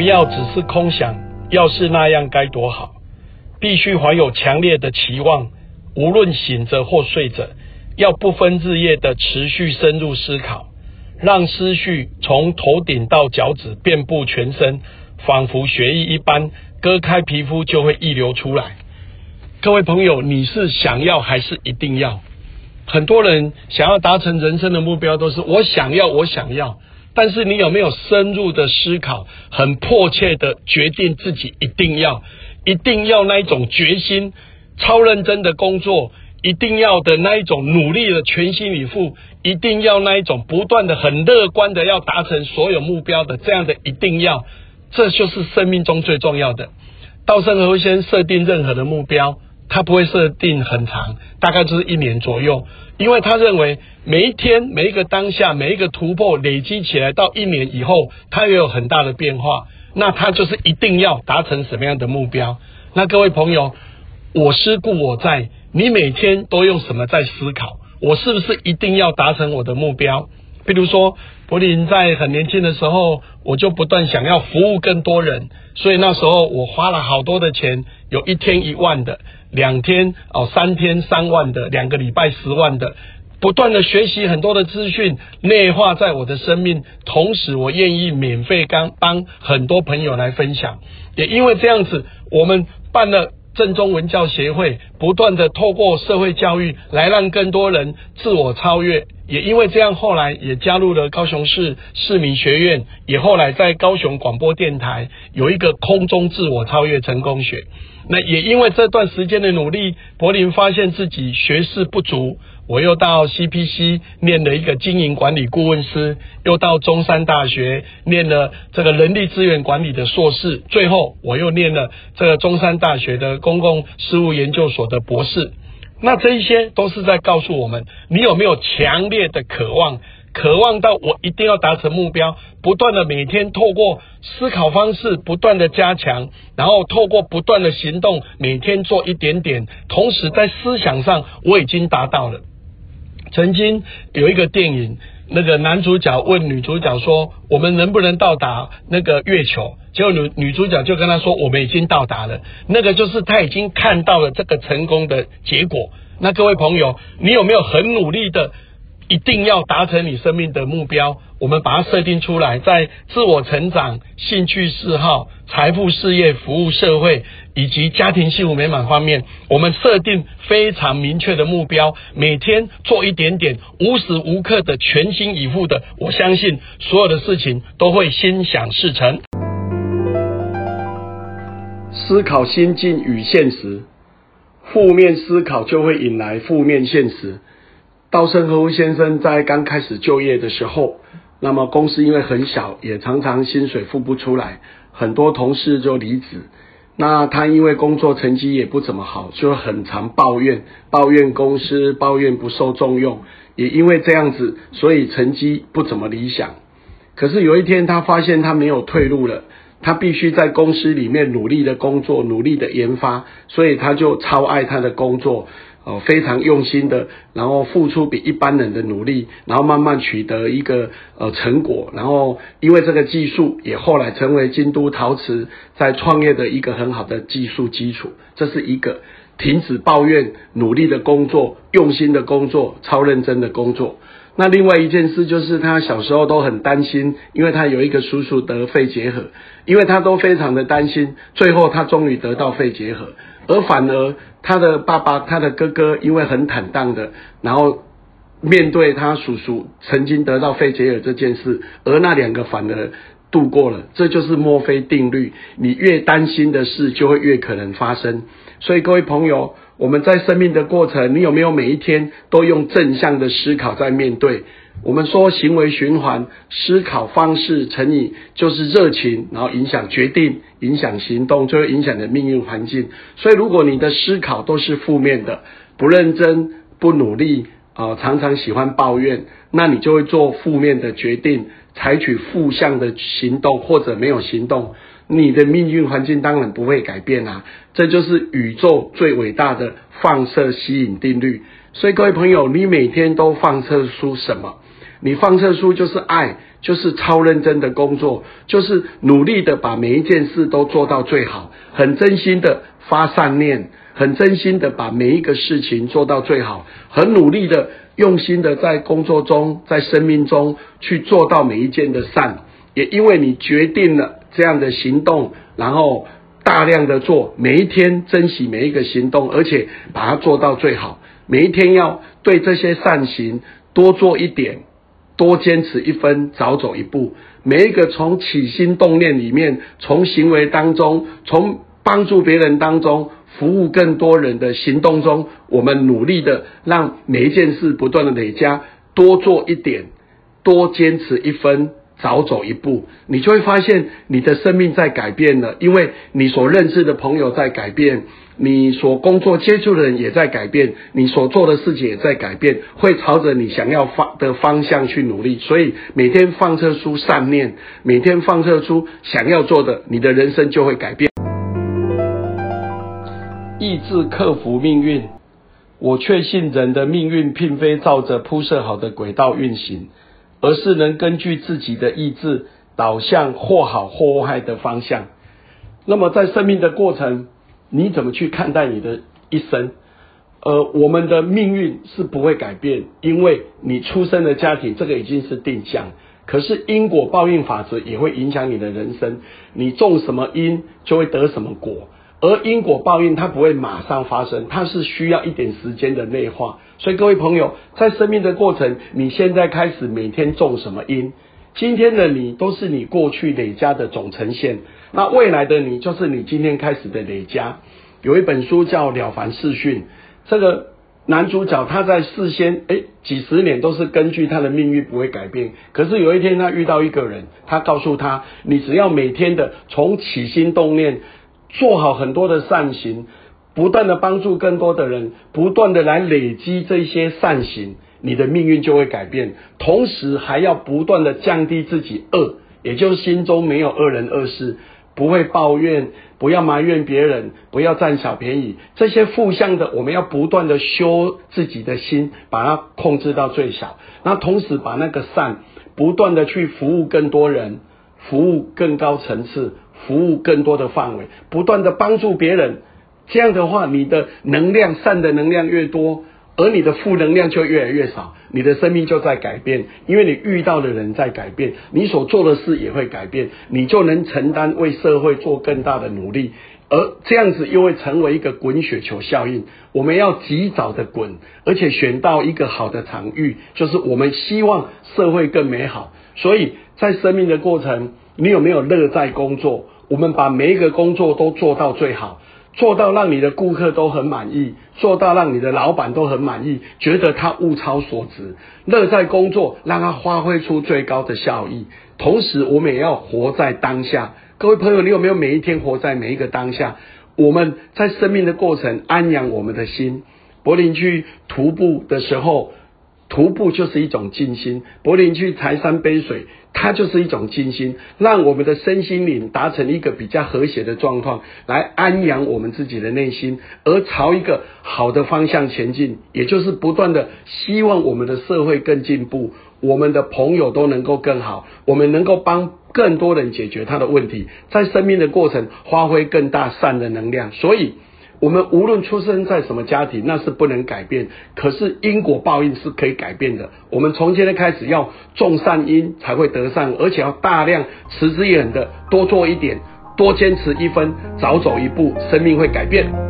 不要只是空想，要是那样该多好。必须怀有强烈的期望，无论醒着或睡着，要不分日夜的持续深入思考，让思绪从头顶到脚趾遍布全身，仿佛血液一般，割开皮肤就会溢流出来。各位朋友，你是想要还是一定要？很多人想要达成人生的目标，都是我想要，我想要。但是你有没有深入的思考，很迫切的决定自己一定要？一定要那一种决心，超认真的工作，一定要的那一种努力的全心以赴，一定要那一种不断的很乐观的要达成所有目标的这样的一定要，这就是生命中最重要的。稻盛和夫先设定任何的目标，他不会设定很长，大概就是一年左右，因为他认为每一天每一个当下每一个突破累积起来到一年以后，它也有很大的变化。那他就是一定要达成什么样的目标？那各位朋友，我思故我在，你每天都用什么在思考？我是不是一定要达成我的目标？比如说，柏林在很年轻的时候，我就不断想要服务更多人，所以那时候我花了好多的钱，有一天一万的，两天哦三天三万的，两个礼拜十万的。不断的学习很多的资讯，内化在我的生命，同时我愿意免费刚帮很多朋友来分享。也因为这样子，我们办了正宗文教协会，不断的透过社会教育来让更多人自我超越。也因为这样，后来也加入了高雄市市民学院，也后来在高雄广播电台有一个空中自我超越成功学。那也因为这段时间的努力，柏林发现自己学识不足。我又到 CPC 念了一个经营管理顾问师，又到中山大学念了这个人力资源管理的硕士，最后我又念了这个中山大学的公共事务研究所的博士。那这一些都是在告诉我们，你有没有强烈的渴望，渴望到我一定要达成目标，不断的每天透过思考方式不断的加强，然后透过不断的行动，每天做一点点，同时在思想上我已经达到了。曾经有一个电影，那个男主角问女主角说：“我们能不能到达那个月球？”结果女女主角就跟他说：“我们已经到达了。”那个就是他已经看到了这个成功的结果。那各位朋友，你有没有很努力的？一定要达成你生命的目标，我们把它设定出来，在自我成长、兴趣嗜好、财富、事业、服务社会以及家庭幸福美满方面，我们设定非常明确的目标，每天做一点点，无时无刻的全心以赴的，我相信所有的事情都会心想事成。思考心境与现实，负面思考就会引来负面现实。稻盛和夫先生在刚开始就业的时候，那么公司因为很小，也常常薪水付不出来，很多同事就离职。那他因为工作成绩也不怎么好，就很常抱怨，抱怨公司，抱怨不受重用。也因为这样子，所以成绩不怎么理想。可是有一天，他发现他没有退路了，他必须在公司里面努力的工作，努力的研发，所以他就超爱他的工作。哦，非常用心的，然后付出比一般人的努力，然后慢慢取得一个呃成果，然后因为这个技术也后来成为京都陶瓷在创业的一个很好的技术基础。这是一个停止抱怨，努力的工作，用心的工作，超认真的工作。那另外一件事就是他小时候都很担心，因为他有一个叔叔得肺结核，因为他都非常的担心，最后他终于得到肺结核。而反而他的爸爸、他的哥哥，因为很坦荡的，然后面对他叔叔曾经得到肺结核这件事，而那两个反而度过了。这就是墨菲定律：你越担心的事，就会越可能发生。所以各位朋友，我们在生命的过程，你有没有每一天都用正向的思考在面对？我们说行为循环，思考方式乘以就是热情，然后影响决定，影响行动，最后影响你的命运环境。所以，如果你的思考都是负面的，不认真、不努力啊，常常喜欢抱怨，那你就会做负面的决定，采取负向的行动，或者没有行动，你的命运环境当然不会改变啊。这就是宇宙最伟大的放射吸引定律。所以各位朋友，你每天都放射出什么？你放射出就是爱，就是超认真的工作，就是努力的把每一件事都做到最好，很真心的发善念，很真心的把每一个事情做到最好，很努力的用心的在工作中，在生命中去做到每一件的善。也因为你决定了这样的行动，然后大量的做，每一天珍惜每一个行动，而且把它做到最好。每一天要对这些善行多做一点，多坚持一分，早走一步。每一个从起心动念里面，从行为当中，从帮助别人当中，服务更多人的行动中，我们努力的让每一件事不断的累加，多做一点，多坚持一分。早走一步，你就会发现你的生命在改变了，因为你所认识的朋友在改变，你所工作接触的人也在改变，你所做的事情也在改变，会朝着你想要方的方向去努力。所以每天放射出善念，每天放射出想要做的，你的人生就会改变。意志克服命运，我确信人的命运并非照着铺设好的轨道运行。而是能根据自己的意志导向或好或坏的方向。那么在生命的过程，你怎么去看待你的一生？呃，我们的命运是不会改变，因为你出生的家庭这个已经是定向。可是因果报应法则也会影响你的人生，你种什么因就会得什么果。而因果报应它不会马上发生，它是需要一点时间的内化。所以各位朋友，在生命的过程，你现在开始每天种什么因，今天的你都是你过去累加的总呈现。那未来的你就是你今天开始的累加。有一本书叫《了凡四训》，这个男主角他在事先哎几十年都是根据他的命运不会改变，可是有一天他遇到一个人，他告诉他，你只要每天的从起心动念。做好很多的善行，不断的帮助更多的人，不断的来累积这些善行，你的命运就会改变。同时还要不断的降低自己恶，也就是心中没有恶人恶事，不会抱怨，不要埋怨别人，不要占小便宜。这些负向的，我们要不断的修自己的心，把它控制到最小。那同时把那个善，不断的去服务更多人，服务更高层次。服务更多的范围，不断的帮助别人，这样的话，你的能量善的能量越多，而你的负能量就越来越少，你的生命就在改变，因为你遇到的人在改变，你所做的事也会改变，你就能承担为社会做更大的努力，而这样子又会成为一个滚雪球效应。我们要及早的滚，而且选到一个好的场域，就是我们希望社会更美好，所以在生命的过程。你有没有乐在工作？我们把每一个工作都做到最好，做到让你的顾客都很满意，做到让你的老板都很满意，觉得他物超所值。乐在工作，让他发挥出最高的效益。同时，我们也要活在当下。各位朋友，你有没有每一天活在每一个当下？我们在生命的过程安养我们的心。柏林去徒步的时候。徒步就是一种静心，柏林去柴山杯水，它就是一种静心，让我们的身心灵达成一个比较和谐的状况，来安养我们自己的内心，而朝一个好的方向前进，也就是不断的希望我们的社会更进步，我们的朋友都能够更好，我们能够帮更多人解决他的问题，在生命的过程发挥更大善的能量，所以。我们无论出生在什么家庭，那是不能改变。可是因果报应是可以改变的。我们从今天开始要种善因，才会得善，而且要大量持之以恒的多做一点，多坚持一分，早走一步，生命会改变。